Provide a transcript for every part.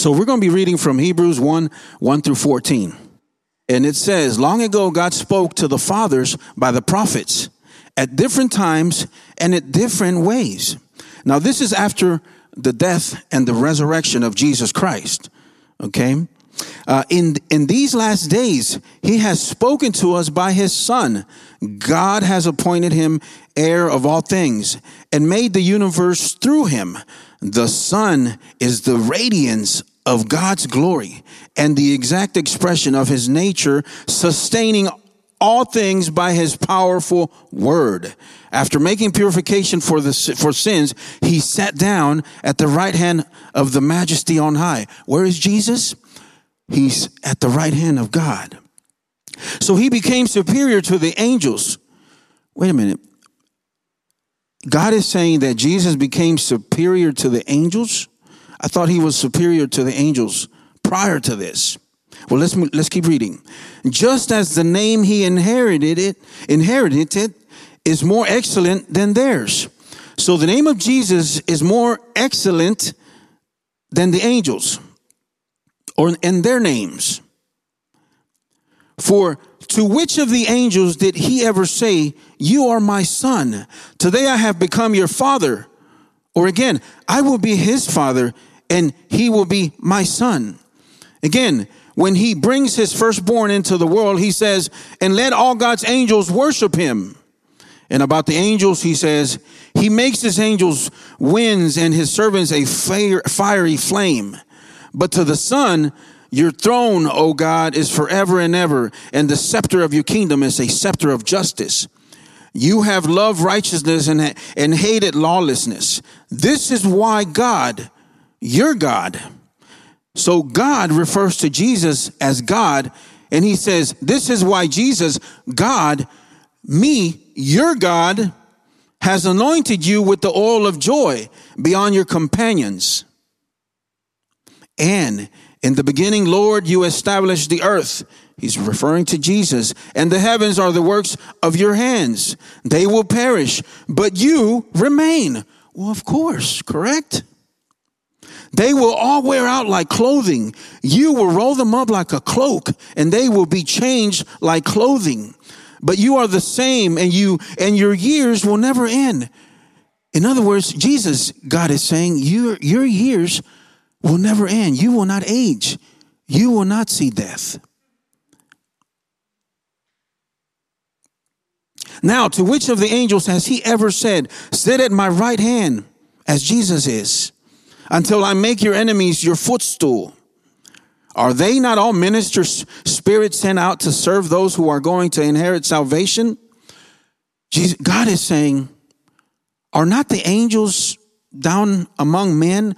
So we're going to be reading from Hebrews 1 1 through 14. And it says, Long ago, God spoke to the fathers by the prophets at different times and in different ways. Now, this is after the death and the resurrection of Jesus Christ. Okay? Uh, in, in these last days, he has spoken to us by his son. God has appointed him heir of all things and made the universe through him. The son is the radiance of God's glory and the exact expression of his nature, sustaining all things by his powerful word. After making purification for the for sins, he sat down at the right hand of the majesty on high. Where is Jesus? He's at the right hand of God. So he became superior to the angels. Wait a minute. God is saying that Jesus became superior to the angels? I thought he was superior to the angels prior to this. Well, let's let's keep reading. Just as the name he inherited it inherited it is more excellent than theirs. So the name of Jesus is more excellent than the angels or in their names. For to which of the angels did he ever say, You are my son? Today I have become your father. Or again, I will be his father and he will be my son. Again, when he brings his firstborn into the world, he says, And let all God's angels worship him. And about the angels, he says, He makes his angels winds and his servants a fiery flame. But to the Son, your throne, O God, is forever and ever, and the scepter of your kingdom is a scepter of justice. You have loved righteousness and, and hated lawlessness. This is why God, your God, so God refers to Jesus as God, and he says, This is why Jesus, God, me, your God, has anointed you with the oil of joy beyond your companions. And in the beginning, Lord, you established the earth. He's referring to Jesus. And the heavens are the works of your hands. They will perish, but you remain. Well, of course, correct? They will all wear out like clothing. You will roll them up like a cloak and they will be changed like clothing. But you are the same and you, and your years will never end. In other words, Jesus, God is saying, your, your years will never end. You will not age. You will not see death. Now, to which of the angels has he ever said, Sit at my right hand, as Jesus is, until I make your enemies your footstool? Are they not all ministers, spirits sent out to serve those who are going to inherit salvation? Jesus, God is saying, Are not the angels down among men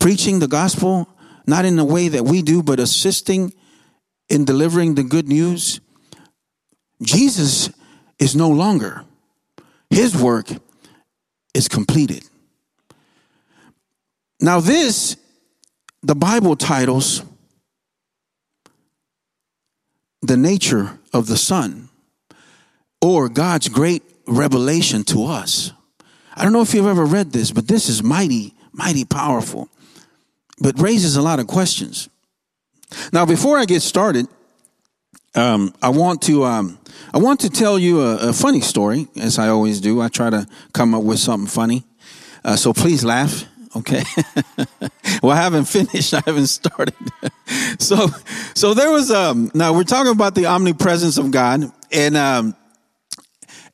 preaching the gospel, not in the way that we do, but assisting in delivering the good news, Jesus is no longer. His work is completed. Now, this, the Bible titles the nature of the Son or God's great revelation to us. I don't know if you've ever read this, but this is mighty, mighty powerful but raises a lot of questions. Now, before I get started, um, I want to um, I want to tell you a, a, funny story, as I always do. I try to come up with something funny, uh, so please laugh. Okay. well, I haven't finished. I haven't started. so, so there was um. Now we're talking about the omnipresence of God, and um,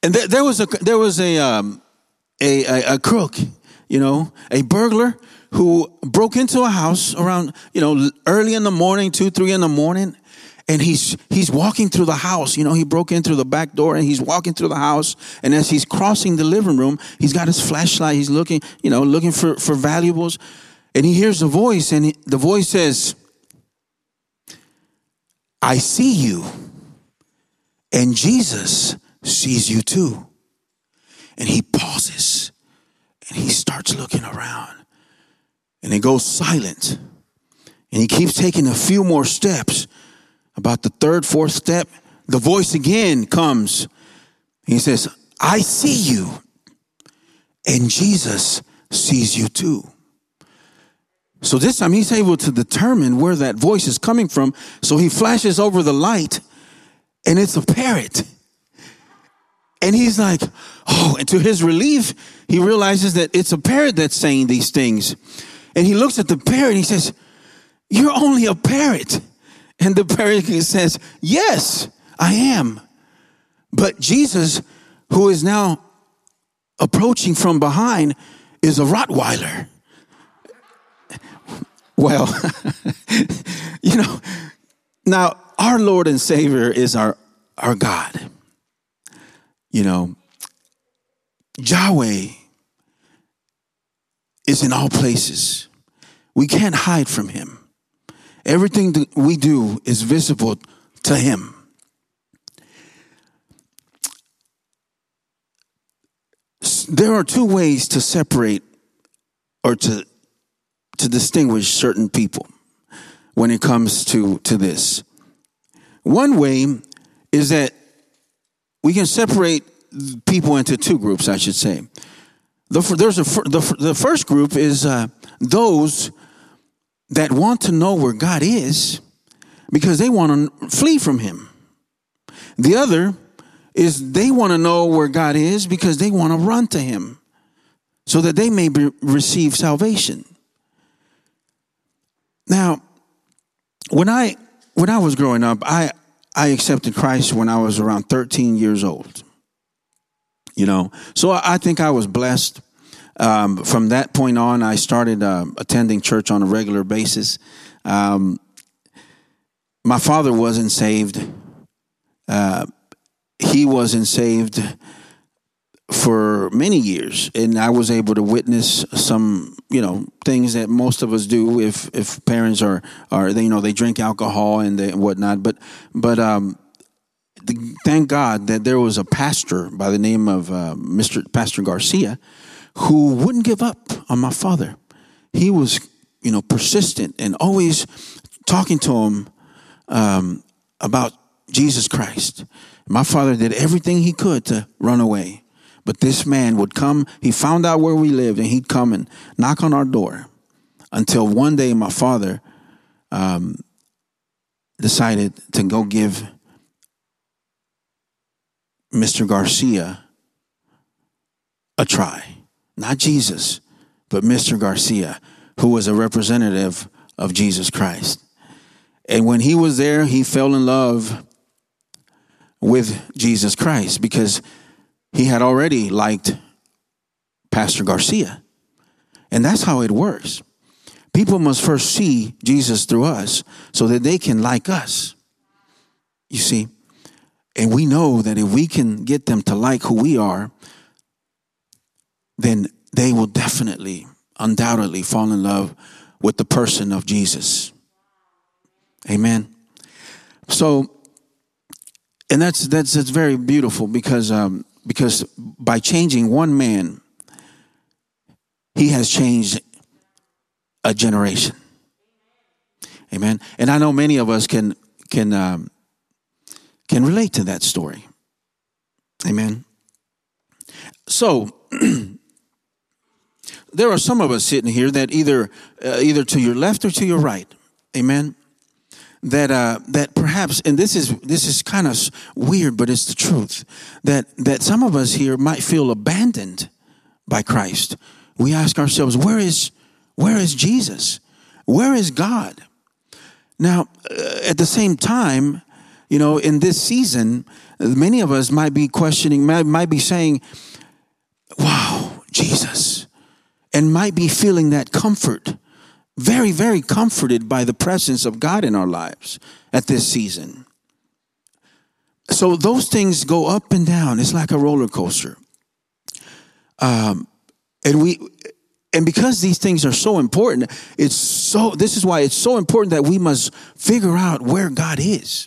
and there, there was a there was a um a, a, a crook, you know, a burglar who broke into a house around, you know, early in the morning, two, three in the morning. And he's, he's walking through the house. You know, he broke in through the back door and he's walking through the house. And as he's crossing the living room, he's got his flashlight. He's looking, you know, looking for, for valuables. And he hears a voice and he, the voice says, I see you. And Jesus sees you too. And he pauses and he starts looking around and it goes silent. And he keeps taking a few more steps. About the third, fourth step, the voice again comes. He says, I see you. And Jesus sees you too. So this time he's able to determine where that voice is coming from. So he flashes over the light and it's a parrot. And he's like, oh, and to his relief, he realizes that it's a parrot that's saying these things. And he looks at the parrot and he says, You're only a parrot. And the parrot says, Yes, I am. But Jesus, who is now approaching from behind, is a Rottweiler. Well, you know, now our Lord and Savior is our, our God. You know, Yahweh is in all places. We can't hide from him. Everything that we do is visible to him. There are two ways to separate or to to distinguish certain people when it comes to, to this. One way is that we can separate people into two groups, I should say. The, there's a, the, the first group is uh, those that want to know where God is because they want to flee from Him. The other is they want to know where God is because they want to run to Him so that they may be, receive salvation. Now, when I when I was growing up, I I accepted Christ when I was around 13 years old. You know, so I think I was blessed. Um, from that point on, I started uh, attending church on a regular basis. Um, my father wasn't saved. Uh, he wasn't saved for many years, and I was able to witness some, you know, things that most of us do if if parents are are they you know they drink alcohol and they, whatnot. But but um, thank God that there was a pastor by the name of uh, Mr. Pastor Garcia who wouldn't give up on my father. He was you know persistent and always talking to him um, about Jesus Christ. My father did everything he could to run away. But this man would come, he found out where we lived, and he'd come and knock on our door until one day my father um, decided to go give Mr. Garcia a try. Not Jesus, but Mr. Garcia, who was a representative of Jesus Christ. And when he was there, he fell in love with Jesus Christ because he had already liked Pastor Garcia. And that's how it works. People must first see Jesus through us so that they can like us. You see? And we know that if we can get them to like who we are, then they will definitely, undoubtedly fall in love with the person of Jesus. Amen. So, and that's that's that's very beautiful because um, because by changing one man, he has changed a generation. Amen. And I know many of us can can um, can relate to that story. Amen. So there are some of us sitting here that either uh, either to your left or to your right. Amen that uh, that perhaps, and this is this is kind of weird, but it's the truth that that some of us here might feel abandoned by Christ. We ask ourselves, where is where is Jesus? Where is God? Now, uh, at the same time, you know, in this season, many of us might be questioning, might, might be saying, "Wow, Jesus," and might be feeling that comfort very, very comforted by the presence of God in our lives at this season. So those things go up and down. It's like a roller coaster. Um, and we, and because these things are so important, it's so, this is why it's so important that we must figure out where God is.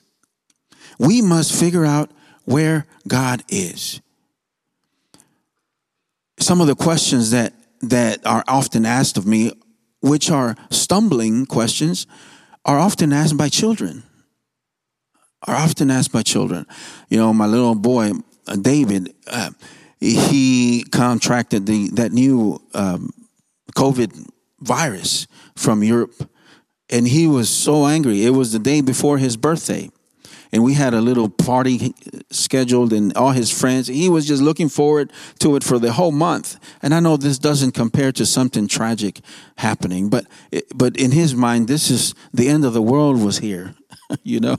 We must figure out where God is. Some of the questions that, that are often asked of me which are stumbling questions, are often asked by children. Are often asked by children. You know, my little boy, uh, David, uh, he contracted the that new um, COVID virus from Europe, and he was so angry. It was the day before his birthday, and we had a little party scheduled, and all his friends. He was just looking forward to it for the whole month. And I know this doesn't compare to something tragic happening, but but in his mind, this is the end of the world was here, you know.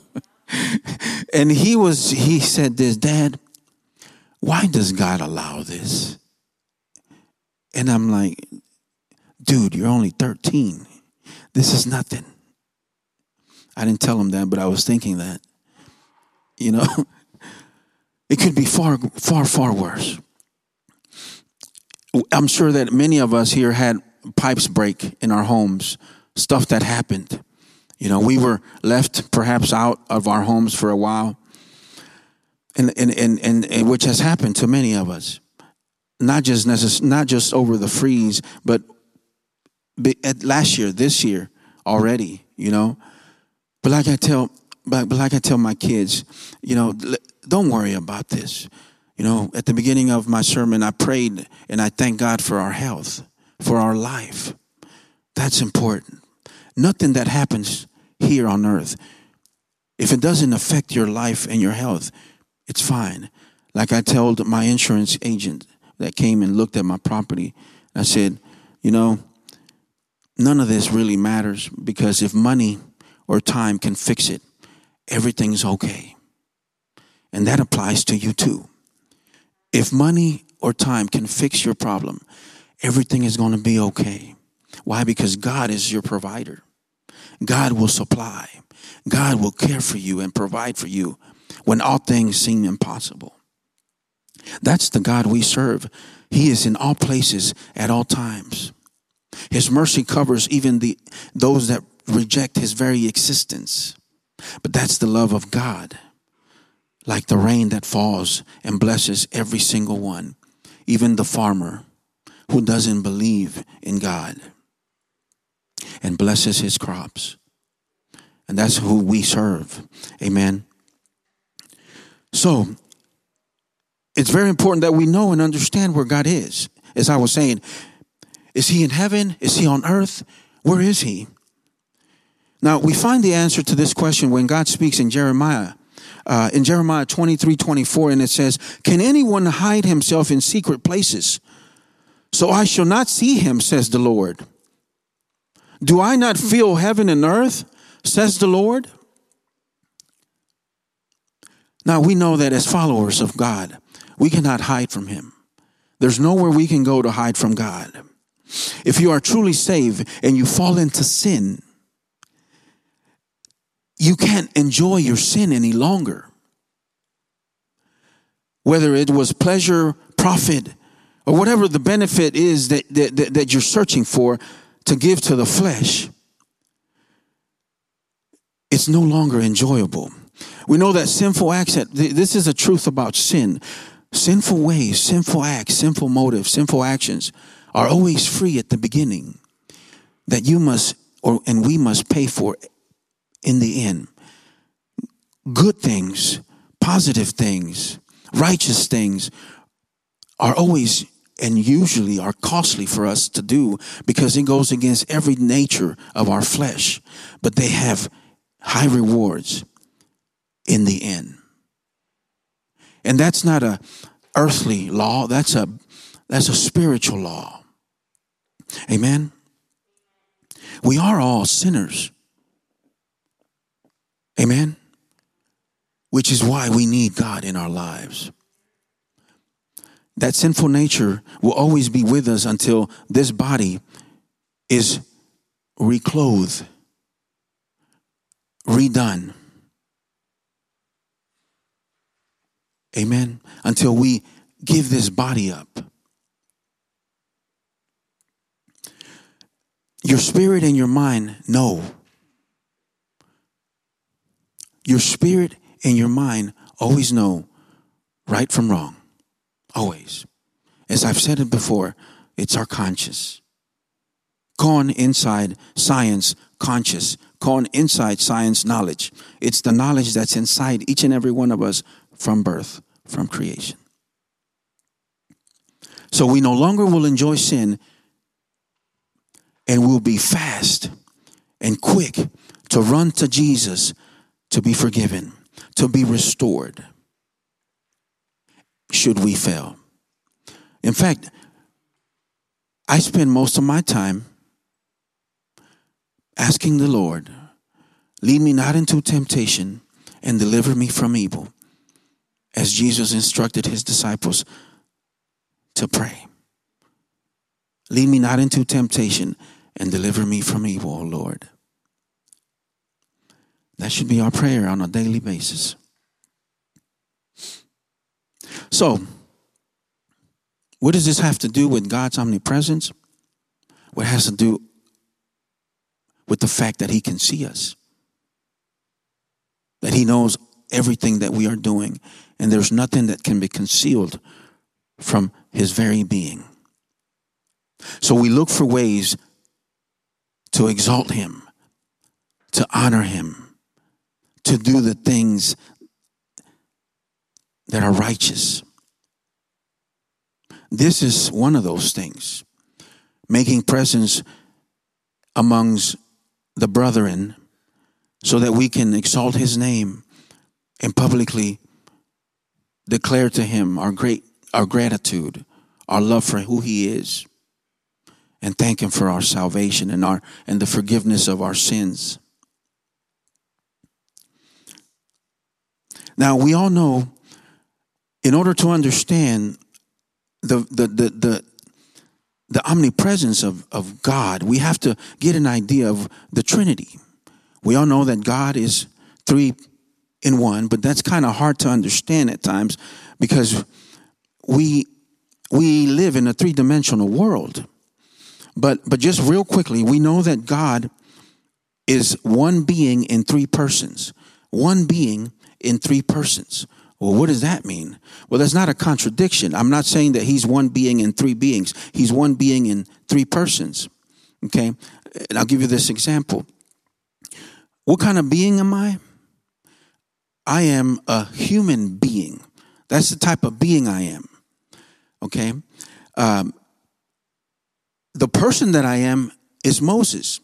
and he was he said this, Dad, why does God allow this? And I'm like, dude, you're only 13. This is nothing. I didn't tell him that, but I was thinking that. You know, it could be far, far, far worse. I'm sure that many of us here had pipes break in our homes, stuff that happened. You know, we were left perhaps out of our homes for a while, and and and, and, and which has happened to many of us, not just necess- not just over the freeze, but last year, this year already. You know, but like I tell, but, but like I tell my kids, you know, don't worry about this. You know, at the beginning of my sermon, I prayed and I thank God for our health, for our life. That's important. Nothing that happens here on earth. If it doesn't affect your life and your health, it's fine. Like I told my insurance agent that came and looked at my property, I said, you know, none of this really matters because if money or time can fix it, everything's okay. And that applies to you too. If money or time can fix your problem, everything is going to be okay. Why? Because God is your provider. God will supply. God will care for you and provide for you when all things seem impossible. That's the God we serve. He is in all places at all times. His mercy covers even the those that reject his very existence. But that's the love of God. Like the rain that falls and blesses every single one, even the farmer who doesn't believe in God and blesses his crops. And that's who we serve. Amen. So, it's very important that we know and understand where God is. As I was saying, is he in heaven? Is he on earth? Where is he? Now, we find the answer to this question when God speaks in Jeremiah. Uh, in Jeremiah 23 24, and it says, Can anyone hide himself in secret places? So I shall not see him, says the Lord. Do I not feel heaven and earth, says the Lord? Now we know that as followers of God, we cannot hide from him. There's nowhere we can go to hide from God. If you are truly saved and you fall into sin, you can't enjoy your sin any longer. Whether it was pleasure, profit, or whatever the benefit is that, that, that you're searching for, to give to the flesh, it's no longer enjoyable. We know that sinful acts, this is a truth about sin. Sinful ways, sinful acts, sinful motives, sinful actions are always free at the beginning that you must or and we must pay for in the end. Good things, positive things, righteous things are always and usually are costly for us to do because it goes against every nature of our flesh. But they have high rewards in the end. And that's not a earthly law, that's a that's a spiritual law. Amen. We are all sinners. Amen. Which is why we need God in our lives. That sinful nature will always be with us until this body is reclothed, redone. Amen. Until we give this body up. Your spirit and your mind know. Your spirit and your mind always know right from wrong. Always. As I've said it before, it's our conscious. Gone inside science, conscious. Gone inside science, knowledge. It's the knowledge that's inside each and every one of us from birth, from creation. So we no longer will enjoy sin and we'll be fast and quick to run to Jesus to be forgiven, to be restored, should we fail. In fact, I spend most of my time asking the Lord, lead me not into temptation and deliver me from evil, as Jesus instructed his disciples to pray. Lead me not into temptation and deliver me from evil, O Lord. That should be our prayer on a daily basis. So, what does this have to do with God's omnipresence? What has to do with the fact that He can see us, that He knows everything that we are doing, and there's nothing that can be concealed from His very being. So we look for ways to exalt Him, to honor Him, to do the things that are righteous. This is one of those things. Making presence amongst the brethren so that we can exalt his name and publicly declare to him our great our gratitude, our love for who he is, and thank him for our salvation and our and the forgiveness of our sins. Now we all know in order to understand the the the, the the omnipresence of, of God, we have to get an idea of the Trinity. We all know that God is three in one, but that's kind of hard to understand at times because we we live in a three-dimensional world. But but just real quickly, we know that God is one being in three persons. One being in three persons. Well, what does that mean? Well, that's not a contradiction. I'm not saying that he's one being in three beings. He's one being in three persons. Okay? And I'll give you this example. What kind of being am I? I am a human being. That's the type of being I am. Okay? Um, the person that I am is Moses.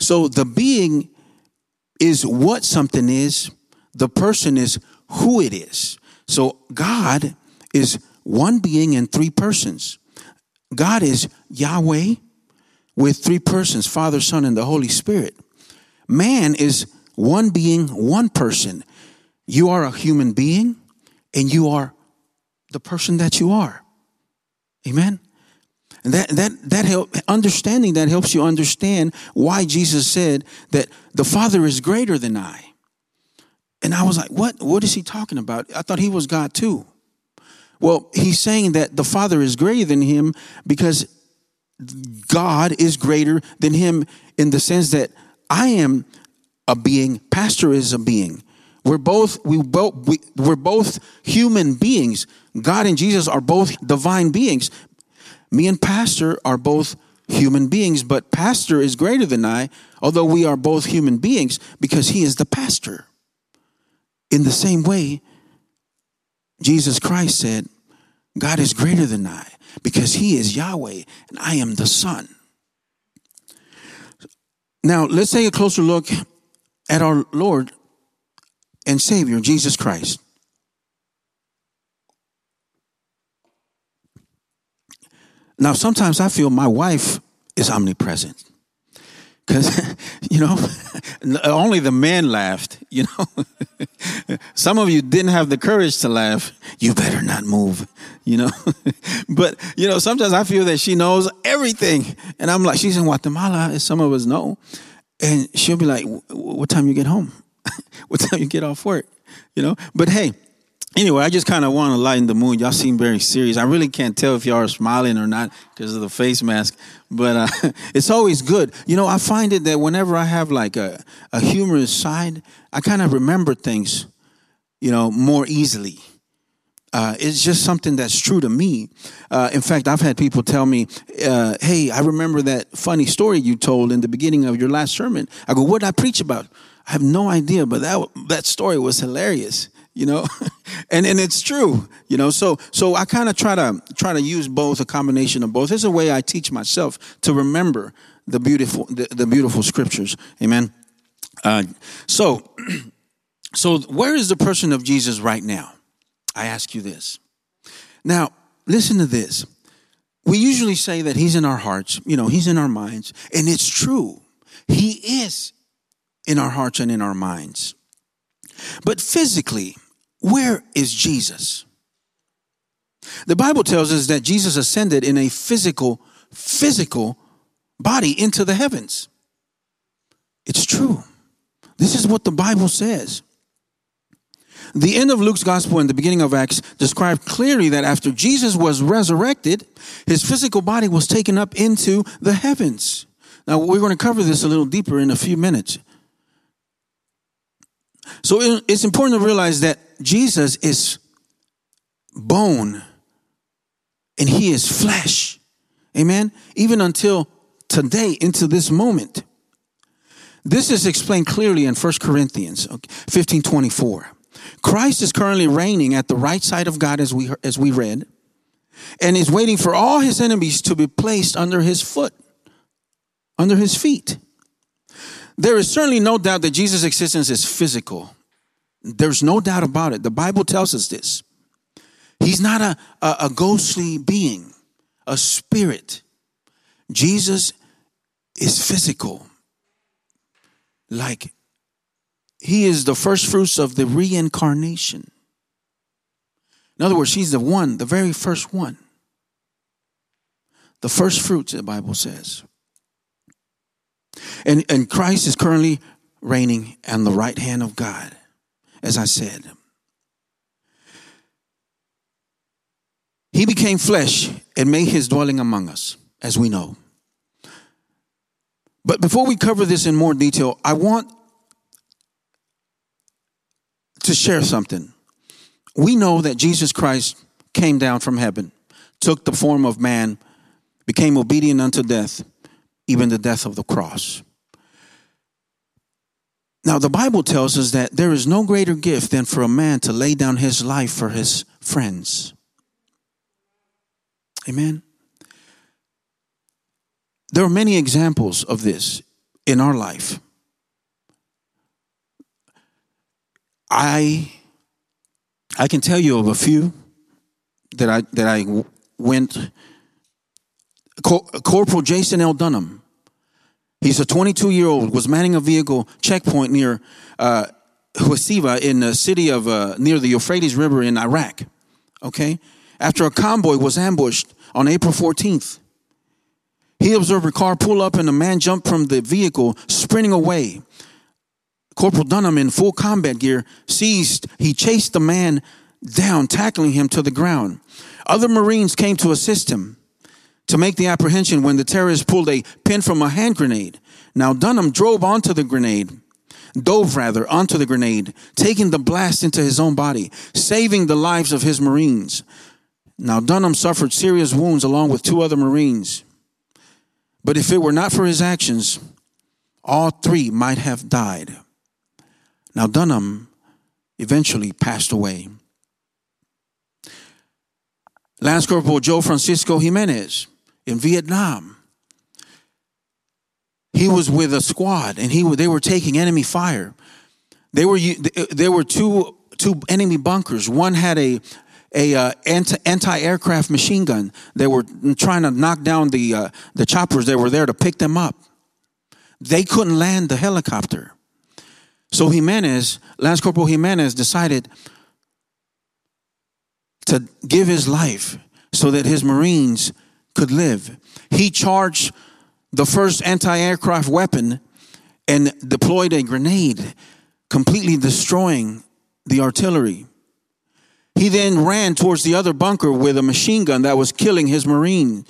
So the being is what something is, the person is who it is. So God is one being in three persons. God is Yahweh with three persons Father, Son, and the Holy Spirit. Man is one being, one person. You are a human being, and you are the person that you are. Amen. And that that that help understanding that helps you understand why Jesus said that the Father is greater than I. And I was like, what? What is he talking about? I thought he was God too. Well, he's saying that the Father is greater than him because God is greater than him in the sense that I am a being, Pastor is a being. We're both we both we, we're both human beings. God and Jesus are both divine beings. Me and Pastor are both human beings, but Pastor is greater than I, although we are both human beings because he is the pastor. In the same way, Jesus Christ said, God is greater than I because he is Yahweh and I am the Son. Now, let's take a closer look at our Lord and Savior, Jesus Christ. Now, sometimes I feel my wife is omnipresent. Because, you know, only the men laughed, you know. Some of you didn't have the courage to laugh. You better not move, you know. but, you know, sometimes I feel that she knows everything. And I'm like, she's in Guatemala, as some of us know. And she'll be like, what time you get home? what time you get off work? You know. But hey, Anyway, I just kind of want to lighten the mood. Y'all seem very serious. I really can't tell if y'all are smiling or not because of the face mask, but uh, it's always good. You know, I find it that whenever I have like a, a humorous side, I kind of remember things, you know, more easily. Uh, it's just something that's true to me. Uh, in fact, I've had people tell me, uh, "Hey, I remember that funny story you told in the beginning of your last sermon." I go, "What did I preach about?" I have no idea, but that that story was hilarious you know and and it's true you know so so i kind of try to try to use both a combination of both it's a way i teach myself to remember the beautiful the, the beautiful scriptures. Amen. Uh, so, so where is the person of Jesus right now? I ask you this. Now, listen to this. We usually say that he's in our hearts, you know, he's in our minds, and it's true. He is in our hearts and in our minds. But physically, where is Jesus? The Bible tells us that Jesus ascended in a physical, physical body into the heavens. It's true. This is what the Bible says. The end of Luke's gospel and the beginning of Acts describe clearly that after Jesus was resurrected, his physical body was taken up into the heavens. Now, we're going to cover this a little deeper in a few minutes. So it's important to realize that Jesus is bone and he is flesh. Amen. Even until today, into this moment. This is explained clearly in 1 Corinthians 15 24. Christ is currently reigning at the right side of God as we, as we read, and is waiting for all his enemies to be placed under his foot, under his feet. There is certainly no doubt that Jesus' existence is physical. There's no doubt about it. The Bible tells us this. He's not a, a, a ghostly being, a spirit. Jesus is physical. Like he is the first fruits of the reincarnation. In other words, he's the one, the very first one. The first fruits, the Bible says. And, and Christ is currently reigning on the right hand of God, as I said. He became flesh and made his dwelling among us, as we know. But before we cover this in more detail, I want to share something. We know that Jesus Christ came down from heaven, took the form of man, became obedient unto death, even the death of the cross. Now, the Bible tells us that there is no greater gift than for a man to lay down his life for his friends. Amen. There are many examples of this in our life. I I can tell you of a few that I that I went. Corporal Jason L. Dunham. He's a 22 year old. Was manning a vehicle checkpoint near uh, Husaybah in the city of uh, near the Euphrates River in Iraq. Okay, after a convoy was ambushed on April 14th, he observed a car pull up and a man jump from the vehicle, sprinting away. Corporal Dunham, in full combat gear, seized, he chased the man down, tackling him to the ground. Other Marines came to assist him to make the apprehension when the terrorist pulled a pin from a hand grenade. Now Dunham drove onto the grenade, dove rather onto the grenade, taking the blast into his own body, saving the lives of his Marines. Now Dunham suffered serious wounds along with two other Marines. But if it were not for his actions, all three might have died. Now, Dunham eventually passed away. Lance Corporal Joe Francisco Jimenez in Vietnam. He was with a squad and he they were taking enemy fire. They were there were two two enemy bunkers. One had a a uh, anti aircraft machine gun. They were trying to knock down the uh, the choppers that were there to pick them up. They couldn't land the helicopter. So Jimenez, Lance Corporal Jimenez, decided to give his life so that his Marines could live. He charged the first anti aircraft weapon and deployed a grenade, completely destroying the artillery. He then ran towards the other bunker with a machine gun that was killing his Marine.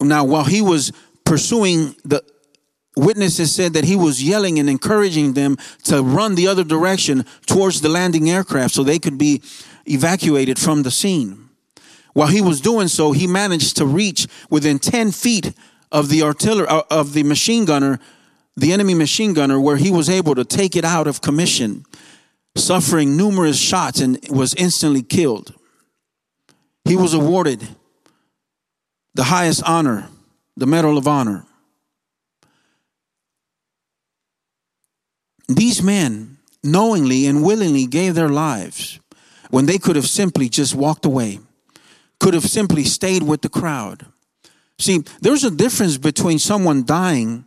Now, while he was pursuing the witnesses said that he was yelling and encouraging them to run the other direction towards the landing aircraft so they could be evacuated from the scene. While he was doing so, he managed to reach within 10 feet of the artillery, uh, of the machine gunner, the enemy machine gunner, where he was able to take it out of commission suffering numerous shots and was instantly killed. He was awarded the highest honor, the Medal of Honor. These men knowingly and willingly gave their lives when they could have simply just walked away, could have simply stayed with the crowd. See, there's a difference between someone dying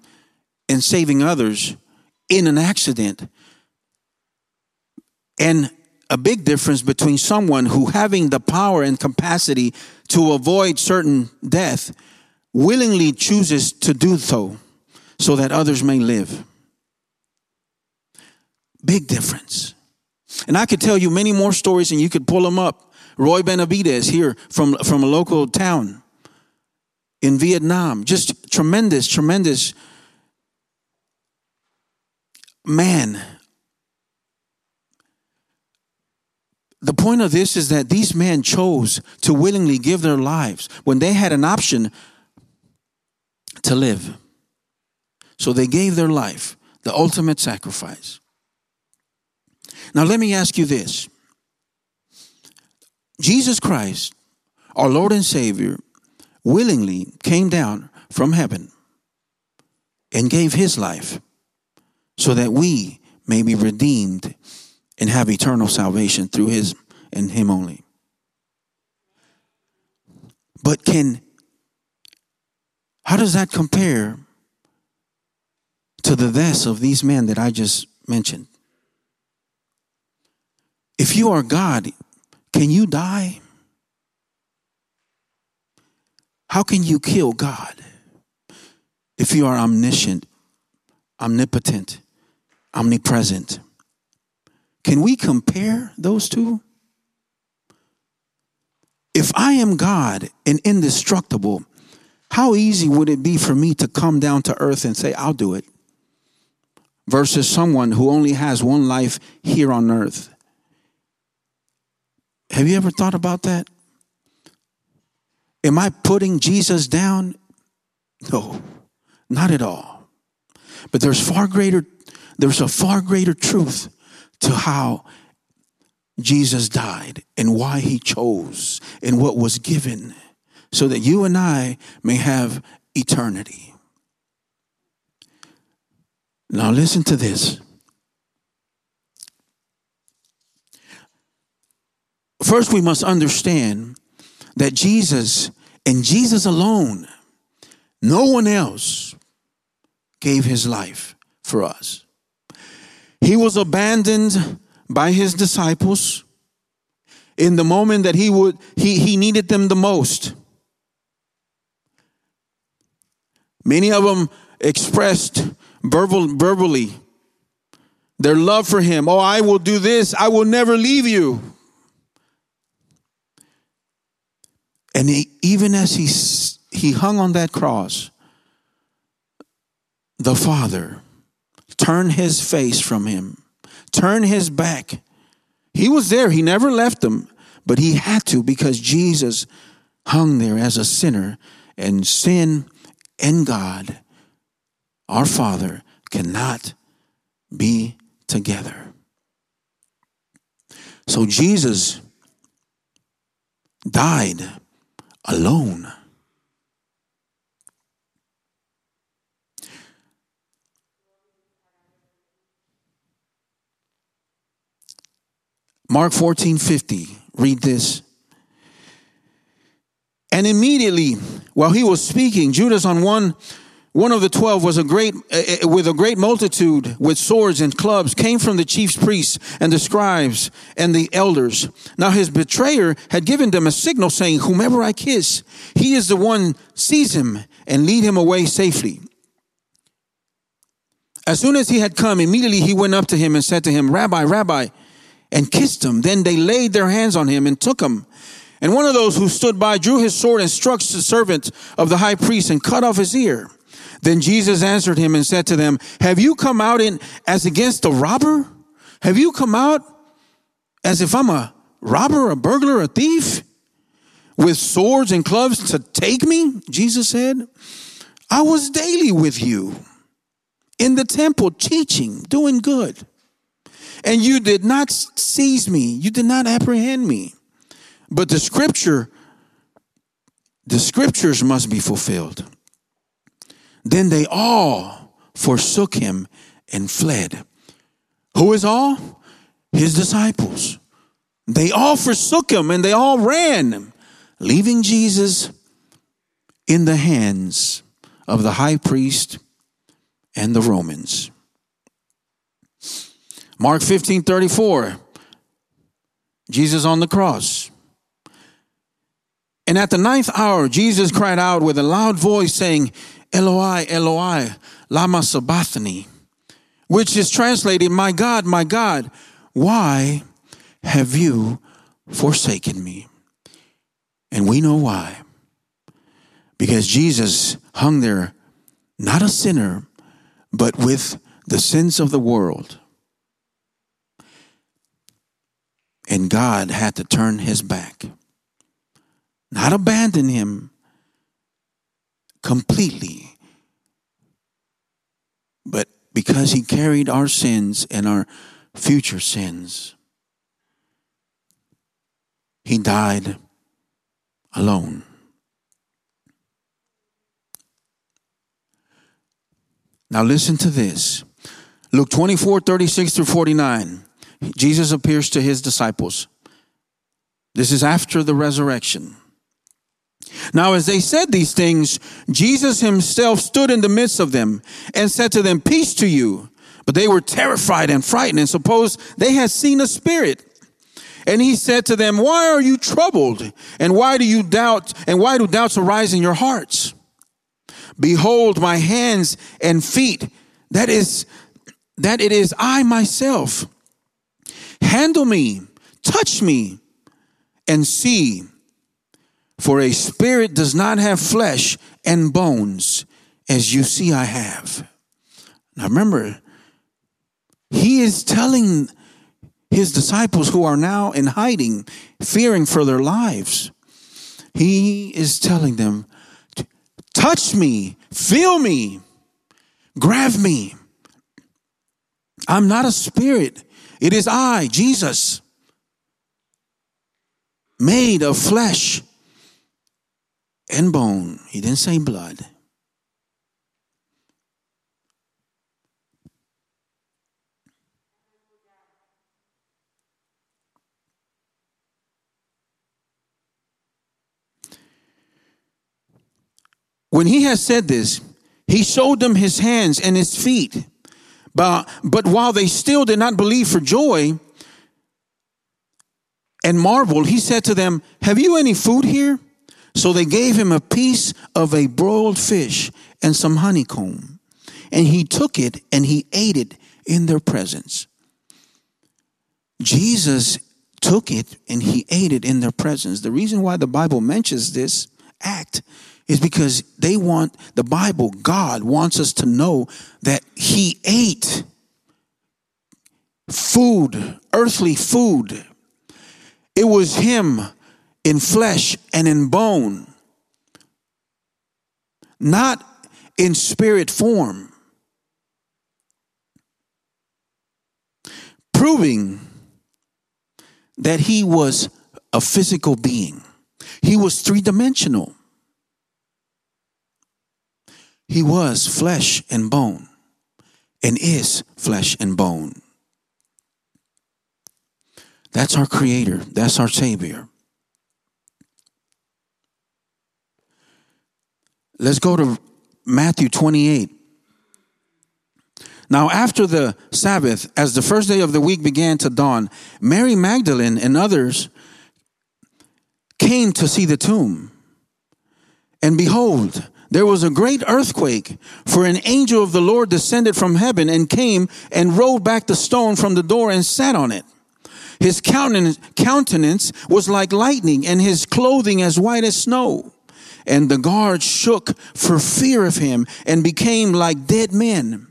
and saving others in an accident and a big difference between someone who having the power and capacity to avoid certain death willingly chooses to do so so that others may live. Big difference. And I could tell you many more stories and you could pull them up. Roy Benavidez here from, from a local town in Vietnam. Just tremendous, tremendous man. The point of this is that these men chose to willingly give their lives when they had an option to live. So they gave their life, the ultimate sacrifice. Now, let me ask you this Jesus Christ, our Lord and Savior, willingly came down from heaven and gave his life so that we may be redeemed and have eternal salvation through his and him only. But can how does that compare to the deaths of these men that I just mentioned? If you are God, can you die? How can you kill God if you are omniscient, omnipotent, omnipresent? Can we compare those two? If I am God and indestructible, how easy would it be for me to come down to earth and say, I'll do it? Versus someone who only has one life here on earth have you ever thought about that? Am I putting Jesus down? No, not at all. But there's far greater, there's a far greater truth to how Jesus died and why he chose and what was given so that you and I may have eternity. Now, listen to this. First, we must understand that Jesus and Jesus alone, no one else gave his life for us. He was abandoned by his disciples in the moment that he would he, he needed them the most. Many of them expressed verbal, verbally their love for him. Oh, I will do this. I will never leave you. And he, even as he, he hung on that cross, the Father turned his face from him, turned his back. He was there, he never left them, but he had to because Jesus hung there as a sinner, and sin and God, our Father, cannot be together. So Jesus died alone. Mark 14 50, read this. And immediately, while he was speaking, Judas on one one of the twelve was a great, uh, with a great multitude with swords and clubs, came from the chief priests and the scribes and the elders. Now his betrayer had given them a signal saying, whomever I kiss, he is the one, seize him and lead him away safely. As soon as he had come, immediately he went up to him and said to him, Rabbi, Rabbi, and kissed him. Then they laid their hands on him and took him. And one of those who stood by drew his sword and struck the servant of the high priest and cut off his ear. Then Jesus answered him and said to them, Have you come out in as against a robber? Have you come out as if I'm a robber, a burglar, a thief? With swords and clubs to take me? Jesus said, I was daily with you in the temple teaching, doing good. And you did not seize me, you did not apprehend me. But the scripture the scriptures must be fulfilled. Then they all forsook him and fled. Who is all? His disciples. They all forsook him and they all ran, leaving Jesus in the hands of the high priest and the Romans. Mark 15 34, Jesus on the cross. And at the ninth hour, Jesus cried out with a loud voice, saying, Eloi, Eloi, Lama Sabachthani, which is translated, My God, my God, why have you forsaken me? And we know why. Because Jesus hung there, not a sinner, but with the sins of the world. And God had to turn his back, not abandon him completely, but because he carried our sins and our future sins, he died alone. Now listen to this. Luke 24, 36 through 49. Jesus appears to his disciples. This is after the resurrection. Now, as they said these things, Jesus himself stood in the midst of them and said to them, Peace to you. But they were terrified and frightened and supposed they had seen a spirit. And he said to them, Why are you troubled? And why do you doubt? And why do doubts arise in your hearts? Behold my hands and feet. That is, that it is I myself. Handle me, touch me, and see. For a spirit does not have flesh and bones, as you see I have. Now remember, he is telling his disciples who are now in hiding, fearing for their lives. He is telling them, touch me, feel me, grab me. I'm not a spirit. It is I, Jesus, made of flesh and bone. He didn't say blood. When he has said this, he showed them his hands and his feet. But, but while they still did not believe for joy and marveled, he said to them, Have you any food here? So they gave him a piece of a broiled fish and some honeycomb. And he took it and he ate it in their presence. Jesus took it and he ate it in their presence. The reason why the Bible mentions this act is because they want the Bible, God wants us to know that He ate food, earthly food. It was Him in flesh and in bone, not in spirit form. Proving that he was a physical being. He was three dimensional. He was flesh and bone and is flesh and bone. That's our Creator, that's our Savior. Let's go to Matthew 28. Now, after the Sabbath, as the first day of the week began to dawn, Mary Magdalene and others came to see the tomb. And behold, there was a great earthquake, for an angel of the Lord descended from heaven and came and rolled back the stone from the door and sat on it. His countenance was like lightning and his clothing as white as snow. And the guards shook for fear of him and became like dead men.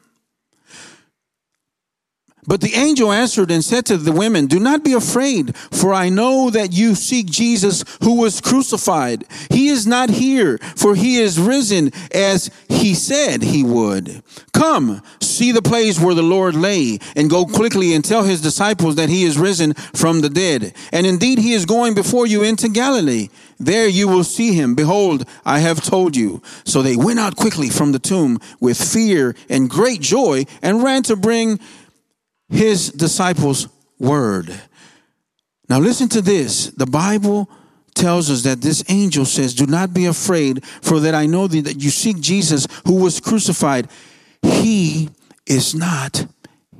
But the angel answered and said to the women, Do not be afraid, for I know that you seek Jesus who was crucified. He is not here, for he is risen as he said he would. Come, see the place where the Lord lay and go quickly and tell his disciples that he is risen from the dead. And indeed, he is going before you into Galilee. There you will see him. Behold, I have told you. So they went out quickly from the tomb with fear and great joy and ran to bring his disciples word. Now listen to this. The Bible tells us that this angel says, Do not be afraid, for that I know that you seek Jesus who was crucified. He is not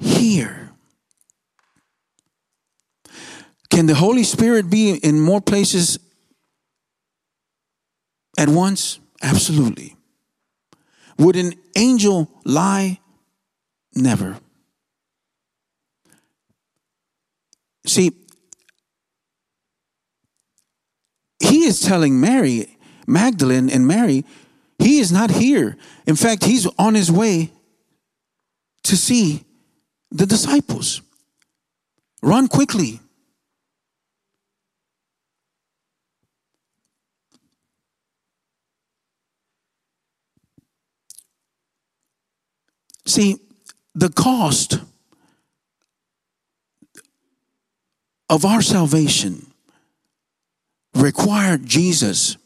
here. Can the Holy Spirit be in more places at once? Absolutely. Would an angel lie? Never. See, he is telling Mary, Magdalene, and Mary, he is not here. In fact, he's on his way to see the disciples. Run quickly. See, the cost of our salvation required Jesus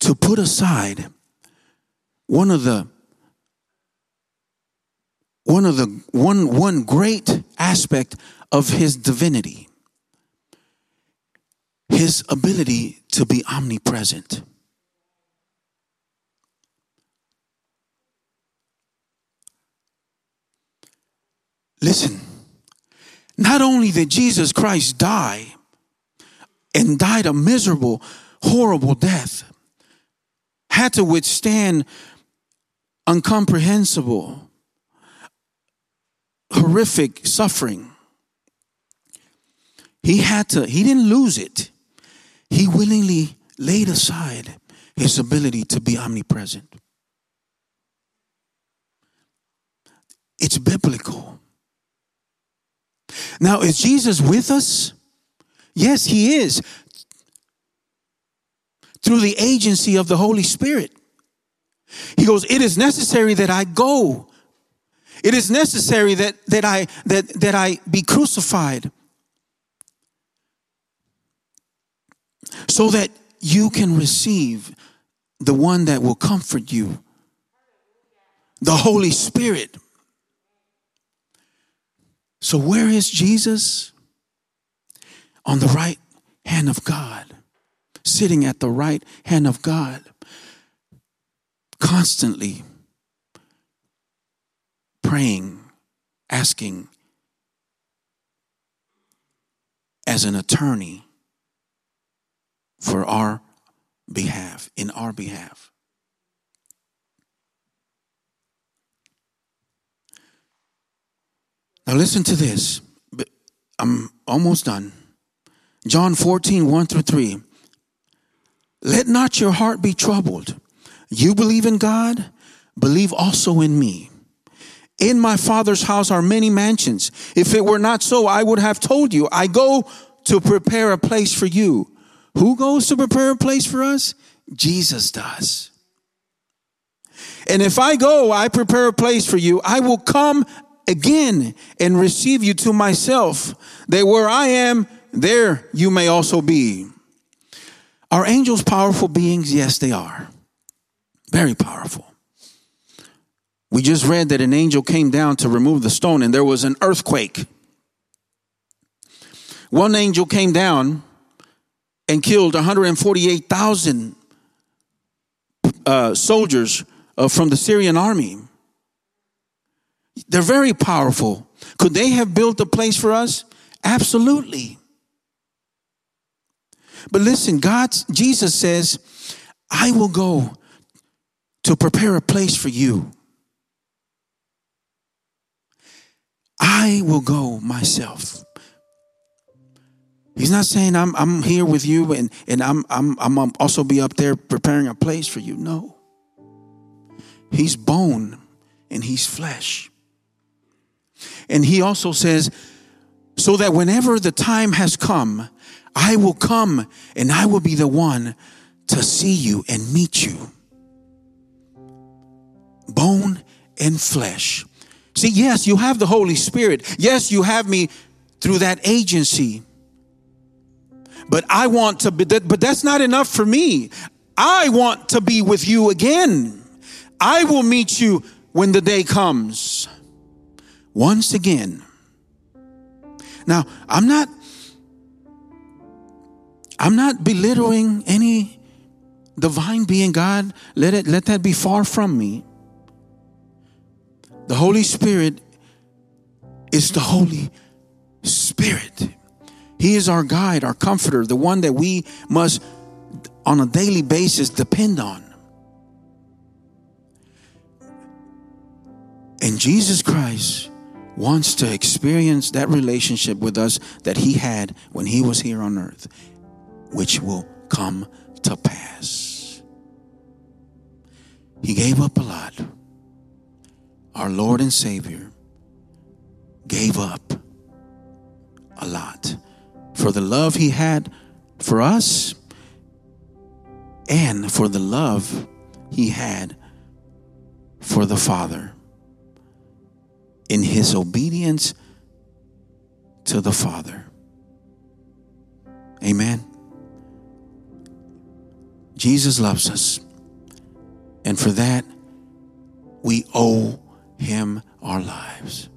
to put aside one of the one of the one one great aspect of his divinity his ability to be omnipresent. Listen not only did Jesus Christ die and died a miserable, horrible death, had to withstand uncomprehensible, horrific suffering. He had to, he didn't lose it. He willingly laid aside his ability to be omnipresent. It's biblical. Now, is Jesus with us? Yes, He is. Through the agency of the Holy Spirit. He goes, It is necessary that I go. It is necessary that, that, I, that, that I be crucified so that you can receive the one that will comfort you the Holy Spirit. So, where is Jesus? On the right hand of God, sitting at the right hand of God, constantly praying, asking as an attorney for our behalf, in our behalf. Now, listen to this. I'm almost done. John 14, 1 through 3. Let not your heart be troubled. You believe in God, believe also in me. In my Father's house are many mansions. If it were not so, I would have told you. I go to prepare a place for you. Who goes to prepare a place for us? Jesus does. And if I go, I prepare a place for you, I will come again and receive you to myself, that where I am, there you may also be. Are angels powerful beings? Yes, they are. Very powerful. We just read that an angel came down to remove the stone and there was an earthquake. One angel came down and killed 148,000 uh, soldiers uh, from the Syrian army. They're very powerful. Could they have built a place for us? Absolutely. But listen, God, Jesus says, I will go to prepare a place for you. I will go myself. He's not saying I'm, I'm here with you and, and I'm, I'm, I'm also be up there preparing a place for you. No. He's bone and he's flesh. And he also says, so that whenever the time has come, I will come and I will be the one to see you and meet you. Bone and flesh. See, yes, you have the Holy Spirit. Yes, you have me through that agency. But I want to be, but that's not enough for me. I want to be with you again. I will meet you when the day comes. Once again. Now, I'm not I'm not belittling any divine being God. Let it let that be far from me. The Holy Spirit is the Holy Spirit. He is our guide, our comforter, the one that we must on a daily basis depend on. And Jesus Christ wants to experience that relationship with us that he had when he was here on earth, which will come to pass. He gave up a lot. Our Lord and Savior gave up a lot for the love he had for us and for the love he had for the Father in his obedience to the Father. Amen. Jesus loves us. And for that, we owe him our lives.